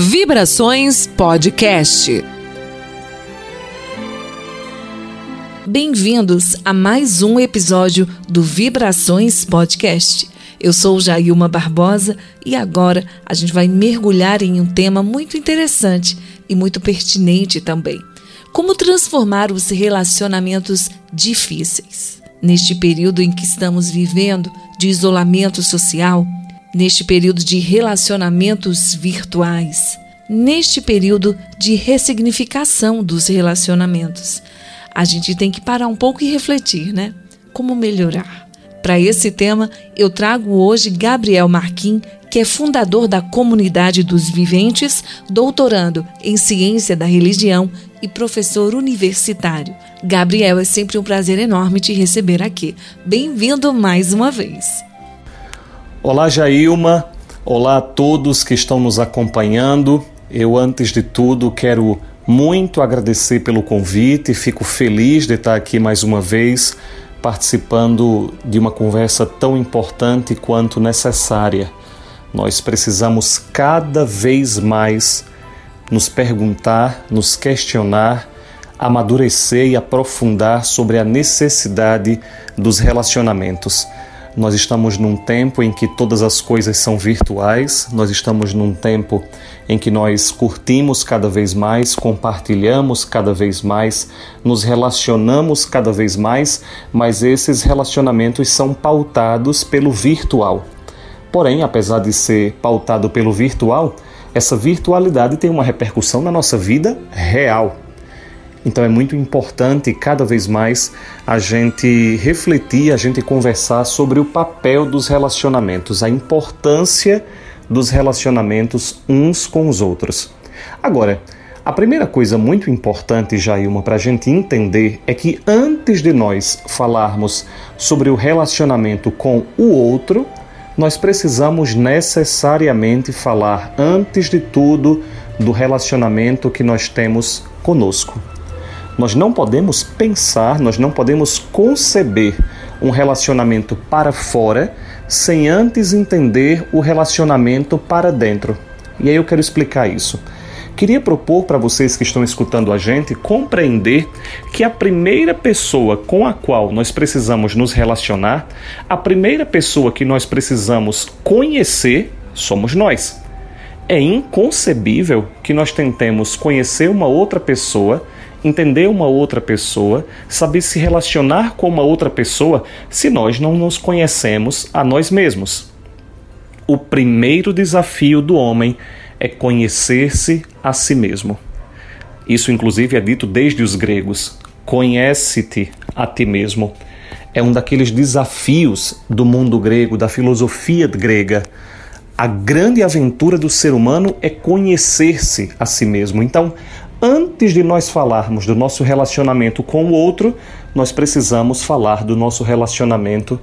Vibrações Podcast. Bem-vindos a mais um episódio do Vibrações Podcast. Eu sou Jailma Barbosa e agora a gente vai mergulhar em um tema muito interessante e muito pertinente também. Como transformar os relacionamentos difíceis. Neste período em que estamos vivendo de isolamento social, neste período de relacionamentos virtuais, neste período de ressignificação dos relacionamentos, a gente tem que parar um pouco e refletir, né? Como melhorar? Para esse tema, eu trago hoje Gabriel Marquim, que é fundador da Comunidade dos Viventes, doutorando em Ciência da Religião e professor universitário. Gabriel, é sempre um prazer enorme te receber aqui. Bem-vindo mais uma vez. Olá, Jailma. Olá a todos que estão nos acompanhando. Eu, antes de tudo, quero muito agradecer pelo convite. Fico feliz de estar aqui mais uma vez participando de uma conversa tão importante quanto necessária. Nós precisamos cada vez mais nos perguntar, nos questionar, amadurecer e aprofundar sobre a necessidade dos relacionamentos. Nós estamos num tempo em que todas as coisas são virtuais, nós estamos num tempo em que nós curtimos cada vez mais, compartilhamos cada vez mais, nos relacionamos cada vez mais, mas esses relacionamentos são pautados pelo virtual. Porém, apesar de ser pautado pelo virtual, essa virtualidade tem uma repercussão na nossa vida real. Então é muito importante cada vez mais a gente refletir, a gente conversar sobre o papel dos relacionamentos, a importância dos relacionamentos uns com os outros. Agora, a primeira coisa muito importante, Jailma, para a gente entender é que antes de nós falarmos sobre o relacionamento com o outro, nós precisamos necessariamente falar, antes de tudo, do relacionamento que nós temos conosco. Nós não podemos pensar, nós não podemos conceber um relacionamento para fora sem antes entender o relacionamento para dentro. E aí eu quero explicar isso. Queria propor para vocês que estão escutando a gente compreender que a primeira pessoa com a qual nós precisamos nos relacionar, a primeira pessoa que nós precisamos conhecer, somos nós. É inconcebível que nós tentemos conhecer uma outra pessoa entender uma outra pessoa, saber se relacionar com uma outra pessoa se nós não nos conhecemos a nós mesmos. O primeiro desafio do homem é conhecer-se a si mesmo. Isso, inclusive, é dito desde os gregos: conhece-te a ti mesmo. É um daqueles desafios do mundo grego, da filosofia grega. A grande aventura do ser humano é conhecer-se a si mesmo. Então, antes de nós falarmos do nosso relacionamento com o outro, nós precisamos falar do nosso relacionamento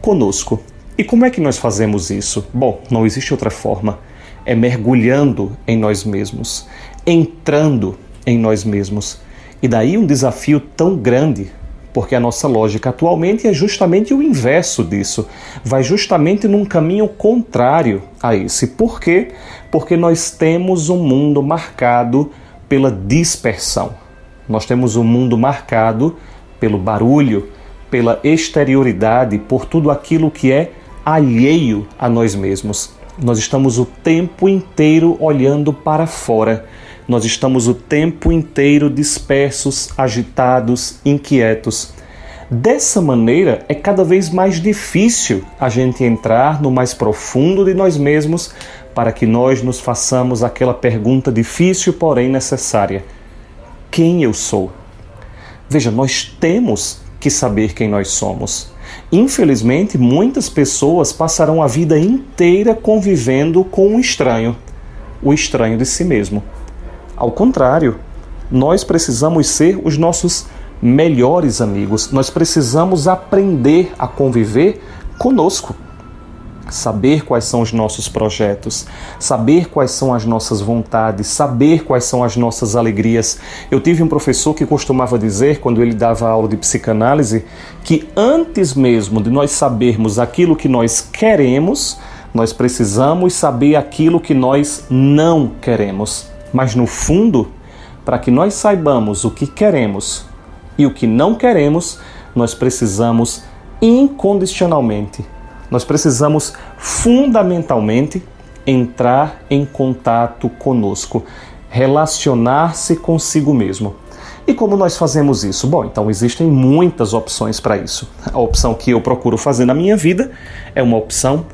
conosco. E como é que nós fazemos isso? Bom, não existe outra forma. É mergulhando em nós mesmos, entrando em nós mesmos. E daí um desafio tão grande, porque a nossa lógica atualmente é justamente o inverso disso. Vai justamente num caminho contrário a esse. Por quê? Porque nós temos um mundo marcado pela dispersão. Nós temos um mundo marcado pelo barulho, pela exterioridade, por tudo aquilo que é alheio a nós mesmos. Nós estamos o tempo inteiro olhando para fora. Nós estamos o tempo inteiro dispersos, agitados, inquietos. Dessa maneira, é cada vez mais difícil a gente entrar no mais profundo de nós mesmos para que nós nos façamos aquela pergunta difícil, porém necessária: Quem eu sou? Veja, nós temos que saber quem nós somos. Infelizmente, muitas pessoas passarão a vida inteira convivendo com um estranho, o estranho de si mesmo. Ao contrário, nós precisamos ser os nossos melhores amigos, nós precisamos aprender a conviver conosco saber quais são os nossos projetos, saber quais são as nossas vontades, saber quais são as nossas alegrias. Eu tive um professor que costumava dizer, quando ele dava aula de psicanálise, que antes mesmo de nós sabermos aquilo que nós queremos, Nós precisamos saber aquilo que nós não queremos. Mas no fundo, para que nós saibamos o que queremos e o que não queremos, nós precisamos incondicionalmente, nós precisamos fundamentalmente entrar em contato conosco, relacionar-se consigo mesmo. E como nós fazemos isso? Bom, então existem muitas opções para isso. A opção que eu procuro fazer na minha vida é uma opção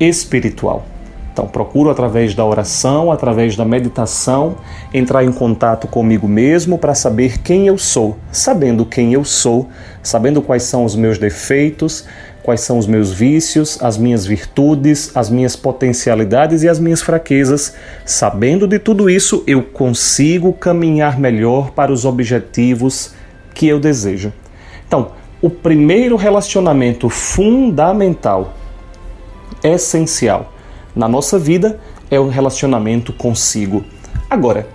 espiritual. Então, procuro através da oração, através da meditação, entrar em contato comigo mesmo para saber quem eu sou. Sabendo quem eu sou, sabendo quais são os meus defeitos, quais são os meus vícios, as minhas virtudes, as minhas potencialidades e as minhas fraquezas. Sabendo de tudo isso, eu consigo caminhar melhor para os objetivos que eu desejo. Então, o primeiro relacionamento fundamental, essencial, na nossa vida é o relacionamento consigo. Agora,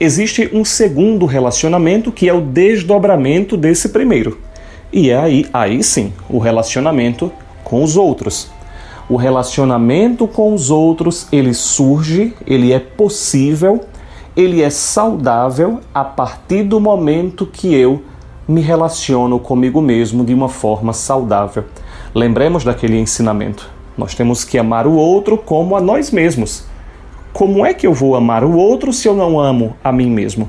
existe um segundo relacionamento que é o desdobramento desse primeiro. E é aí, aí sim, o relacionamento com os outros. O relacionamento com os outros, ele surge, ele é possível, ele é saudável a partir do momento que eu me relaciono comigo mesmo de uma forma saudável. Lembremos daquele ensinamento. Nós temos que amar o outro como a nós mesmos. Como é que eu vou amar o outro se eu não amo a mim mesmo?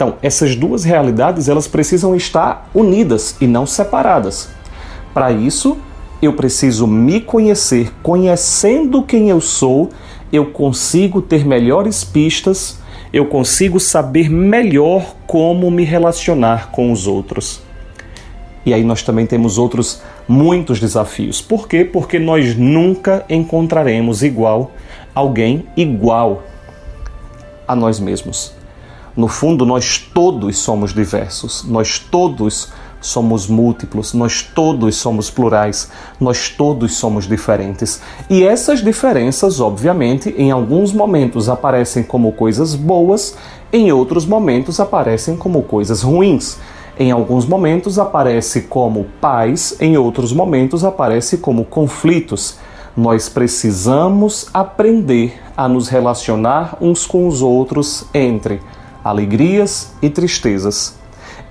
Então, essas duas realidades, elas precisam estar unidas e não separadas. Para isso, eu preciso me conhecer, conhecendo quem eu sou, eu consigo ter melhores pistas, eu consigo saber melhor como me relacionar com os outros. E aí nós também temos outros muitos desafios. Por quê? Porque nós nunca encontraremos igual alguém igual a nós mesmos. No fundo, nós todos somos diversos, nós todos somos múltiplos, nós todos somos plurais, nós todos somos diferentes. E essas diferenças, obviamente, em alguns momentos aparecem como coisas boas, em outros momentos aparecem como coisas ruins. Em alguns momentos aparece como paz, em outros momentos aparece como conflitos. Nós precisamos aprender a nos relacionar uns com os outros entre alegrias e tristezas,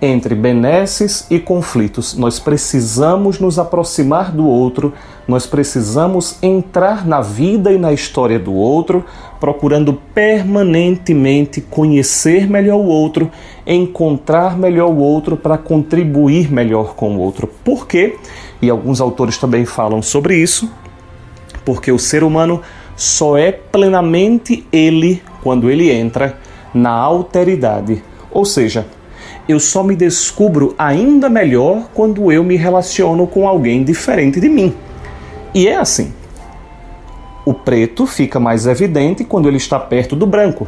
entre benesses e conflitos. Nós precisamos nos aproximar do outro, nós precisamos entrar na vida e na história do outro, procurando permanentemente conhecer melhor o outro, encontrar melhor o outro para contribuir melhor com o outro. Por quê? E alguns autores também falam sobre isso, porque o ser humano só é plenamente ele quando ele entra na alteridade. Ou seja, eu só me descubro ainda melhor quando eu me relaciono com alguém diferente de mim. E é assim. O preto fica mais evidente quando ele está perto do branco.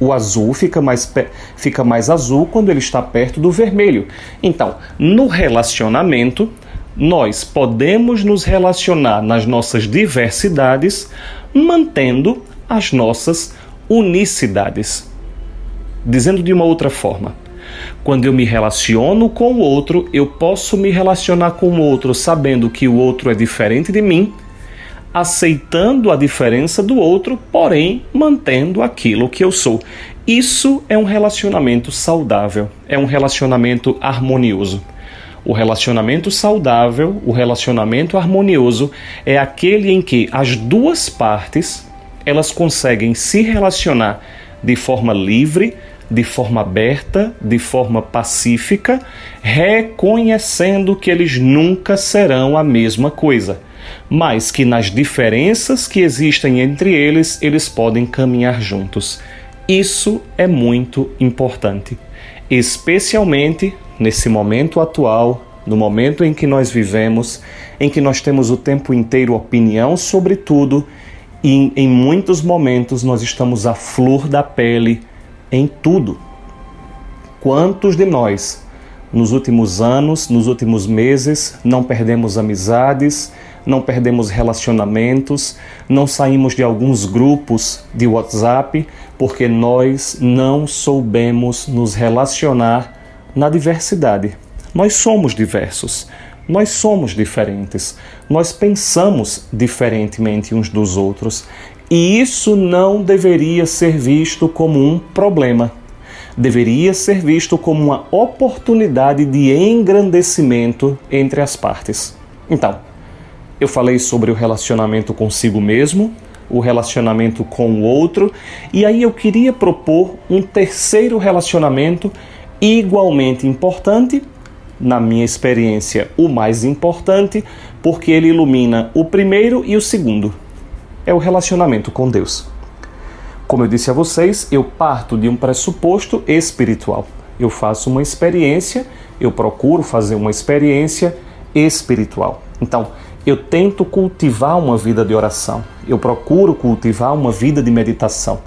O azul fica mais, fica mais azul quando ele está perto do vermelho. Então, no relacionamento, nós podemos nos relacionar nas nossas diversidades, mantendo as nossas unicidades. Dizendo de uma outra forma, quando eu me relaciono com o outro, eu posso me relacionar com o outro sabendo que o outro é diferente de mim, aceitando a diferença do outro, porém mantendo aquilo que eu sou. Isso é um relacionamento saudável, é um relacionamento harmonioso. O relacionamento saudável, o relacionamento harmonioso é aquele em que as duas partes elas conseguem se relacionar de forma livre, de forma aberta, de forma pacífica, reconhecendo que eles nunca serão a mesma coisa, mas que nas diferenças que existem entre eles, eles podem caminhar juntos. Isso é muito importante, especialmente nesse momento atual, no momento em que nós vivemos, em que nós temos o tempo inteiro opinião sobre tudo e em muitos momentos nós estamos à flor da pele em tudo. Quantos de nós, nos últimos anos, nos últimos meses, não perdemos amizades, não perdemos relacionamentos, não saímos de alguns grupos de WhatsApp porque nós não soubemos nos relacionar na diversidade. Nós somos diversos, Nós somos diferentes, nós pensamos diferentemente uns dos outros e isso não deveria ser visto como um problema. Deveria ser visto como uma oportunidade de engrandecimento entre as partes. Então, eu falei sobre o relacionamento consigo mesmo, o relacionamento com o outro, e aí eu queria propor um terceiro relacionamento igualmente importante na minha experiência, o mais importante, porque ele ilumina o primeiro e o segundo. É o relacionamento com Deus. Como eu disse a vocês, eu parto de um pressuposto espiritual. Eu faço uma experiência, eu procuro fazer uma experiência espiritual. Então, eu tento cultivar uma vida de oração, eu procuro cultivar uma vida de meditação.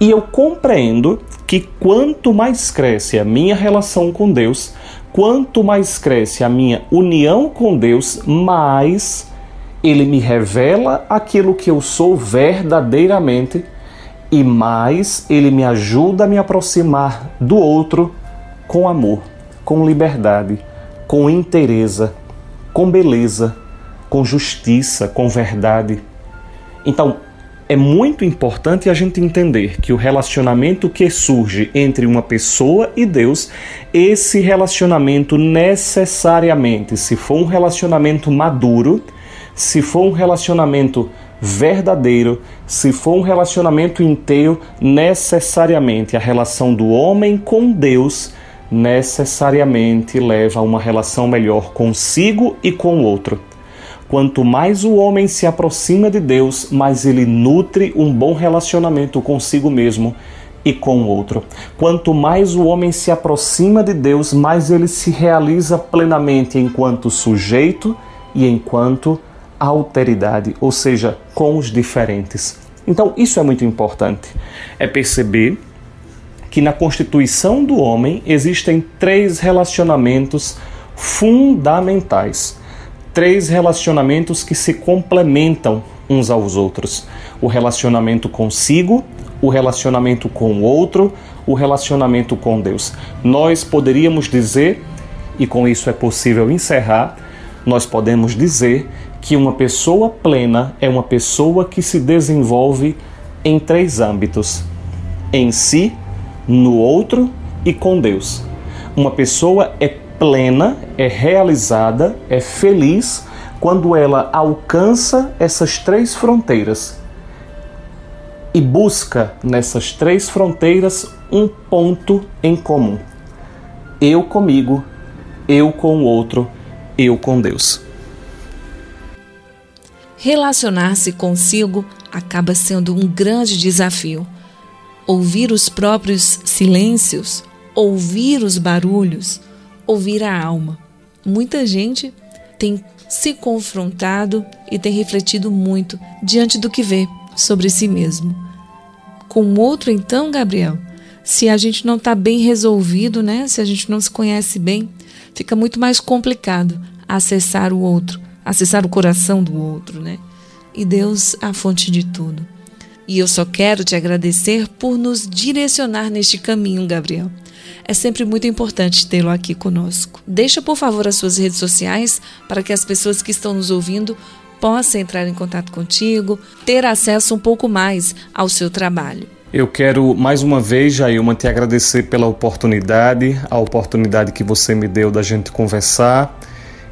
E eu compreendo que quanto mais cresce a minha relação com Deus, quanto mais cresce a minha união com Deus, mais ele me revela aquilo que eu sou verdadeiramente e mais ele me ajuda a me aproximar do outro com amor, com liberdade, com inteireza, com beleza, com justiça, com verdade. Então, é muito importante a gente entender que o relacionamento que surge entre uma pessoa e Deus, esse relacionamento necessariamente, se for um relacionamento maduro, se for um relacionamento verdadeiro, se for um relacionamento inteiro, necessariamente a relação do homem com Deus necessariamente leva a uma relação melhor consigo e com o outro. Quanto mais o homem se aproxima de Deus, mais ele nutre um bom relacionamento consigo mesmo e com o outro. Quanto mais o homem se aproxima de Deus, mais ele se realiza plenamente enquanto sujeito e enquanto alteridade, ou seja, com os diferentes. Então, isso é muito importante. É perceber que na constituição do homem existem três relacionamentos fundamentais três relacionamentos que se complementam uns aos outros: o relacionamento consigo, o relacionamento com o outro, o relacionamento com Deus. Nós poderíamos dizer, e com isso é possível encerrar, nós podemos dizer que uma pessoa plena é uma pessoa que se desenvolve em três âmbitos: em si, no outro e com Deus. Uma pessoa é plena, é realizada, é feliz quando ela alcança essas três fronteiras e busca nessas três fronteiras um ponto em comum. Eu comigo, eu com o outro, eu com Deus. Relacionar-se consigo acaba sendo um grande desafio. Ouvir os próprios silêncios, ouvir os barulhos, ouvir a alma. Muita gente tem se confrontado e tem refletido muito diante do que vê sobre si mesmo. Com o outro, então, Gabriel, se a gente não está bem resolvido, né? Se a gente não se conhece bem, fica muito mais complicado acessar o outro, acessar o coração do outro, né? E Deus a fonte de tudo. E eu só quero te agradecer por nos direcionar neste caminho, Gabriel. É sempre muito importante tê-lo aqui conosco. Deixa, por favor, as suas redes sociais para que as pessoas que estão nos ouvindo possam entrar em contato contigo, ter acesso um pouco mais ao seu trabalho. Eu quero mais uma vez, Jailma, te agradecer pela oportunidade, a oportunidade que você me deu da gente conversar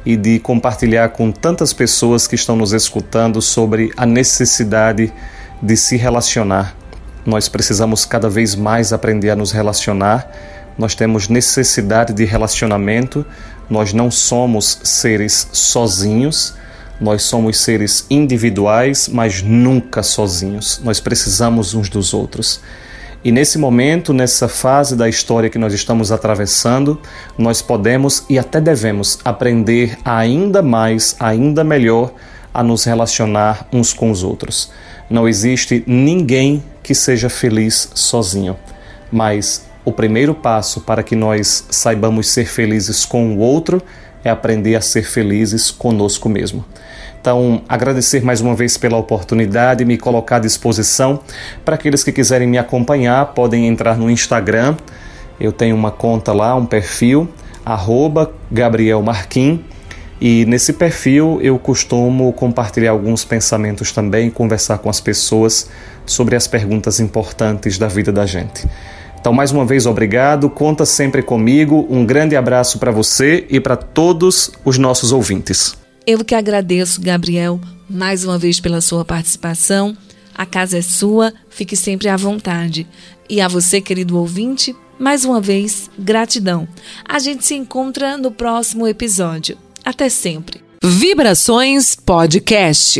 e de compartilhar com tantas pessoas que estão nos escutando sobre a necessidade de se relacionar. Nós precisamos cada vez mais aprender a nos relacionar nós temos necessidade de relacionamento, nós não somos seres sozinhos, nós somos seres individuais, mas nunca sozinhos. Nós precisamos uns dos outros. E nesse momento, nessa fase da história que nós estamos atravessando, nós podemos e até devemos aprender ainda mais, ainda melhor a nos relacionar uns com os outros. Não existe ninguém que seja feliz sozinho, mas o primeiro passo para que nós saibamos ser felizes com o outro é aprender a ser felizes conosco mesmo. Então, agradecer mais uma vez pela oportunidade, me colocar à disposição. Para aqueles que quiserem me acompanhar, podem entrar no Instagram. Eu tenho uma conta lá, um perfil, arroba Gabriel Marquim. E nesse perfil eu costumo compartilhar alguns pensamentos também, conversar com as pessoas sobre as perguntas importantes da vida da gente. Então, mais uma vez, obrigado. Conta sempre comigo. Um grande abraço para você e para todos os nossos ouvintes. Eu que agradeço, Gabriel, mais uma vez pela sua participação. A casa é sua, fique sempre à vontade. E a você, querido ouvinte, mais uma vez, gratidão. A gente se encontra no próximo episódio. Até sempre. Vibrações Podcast.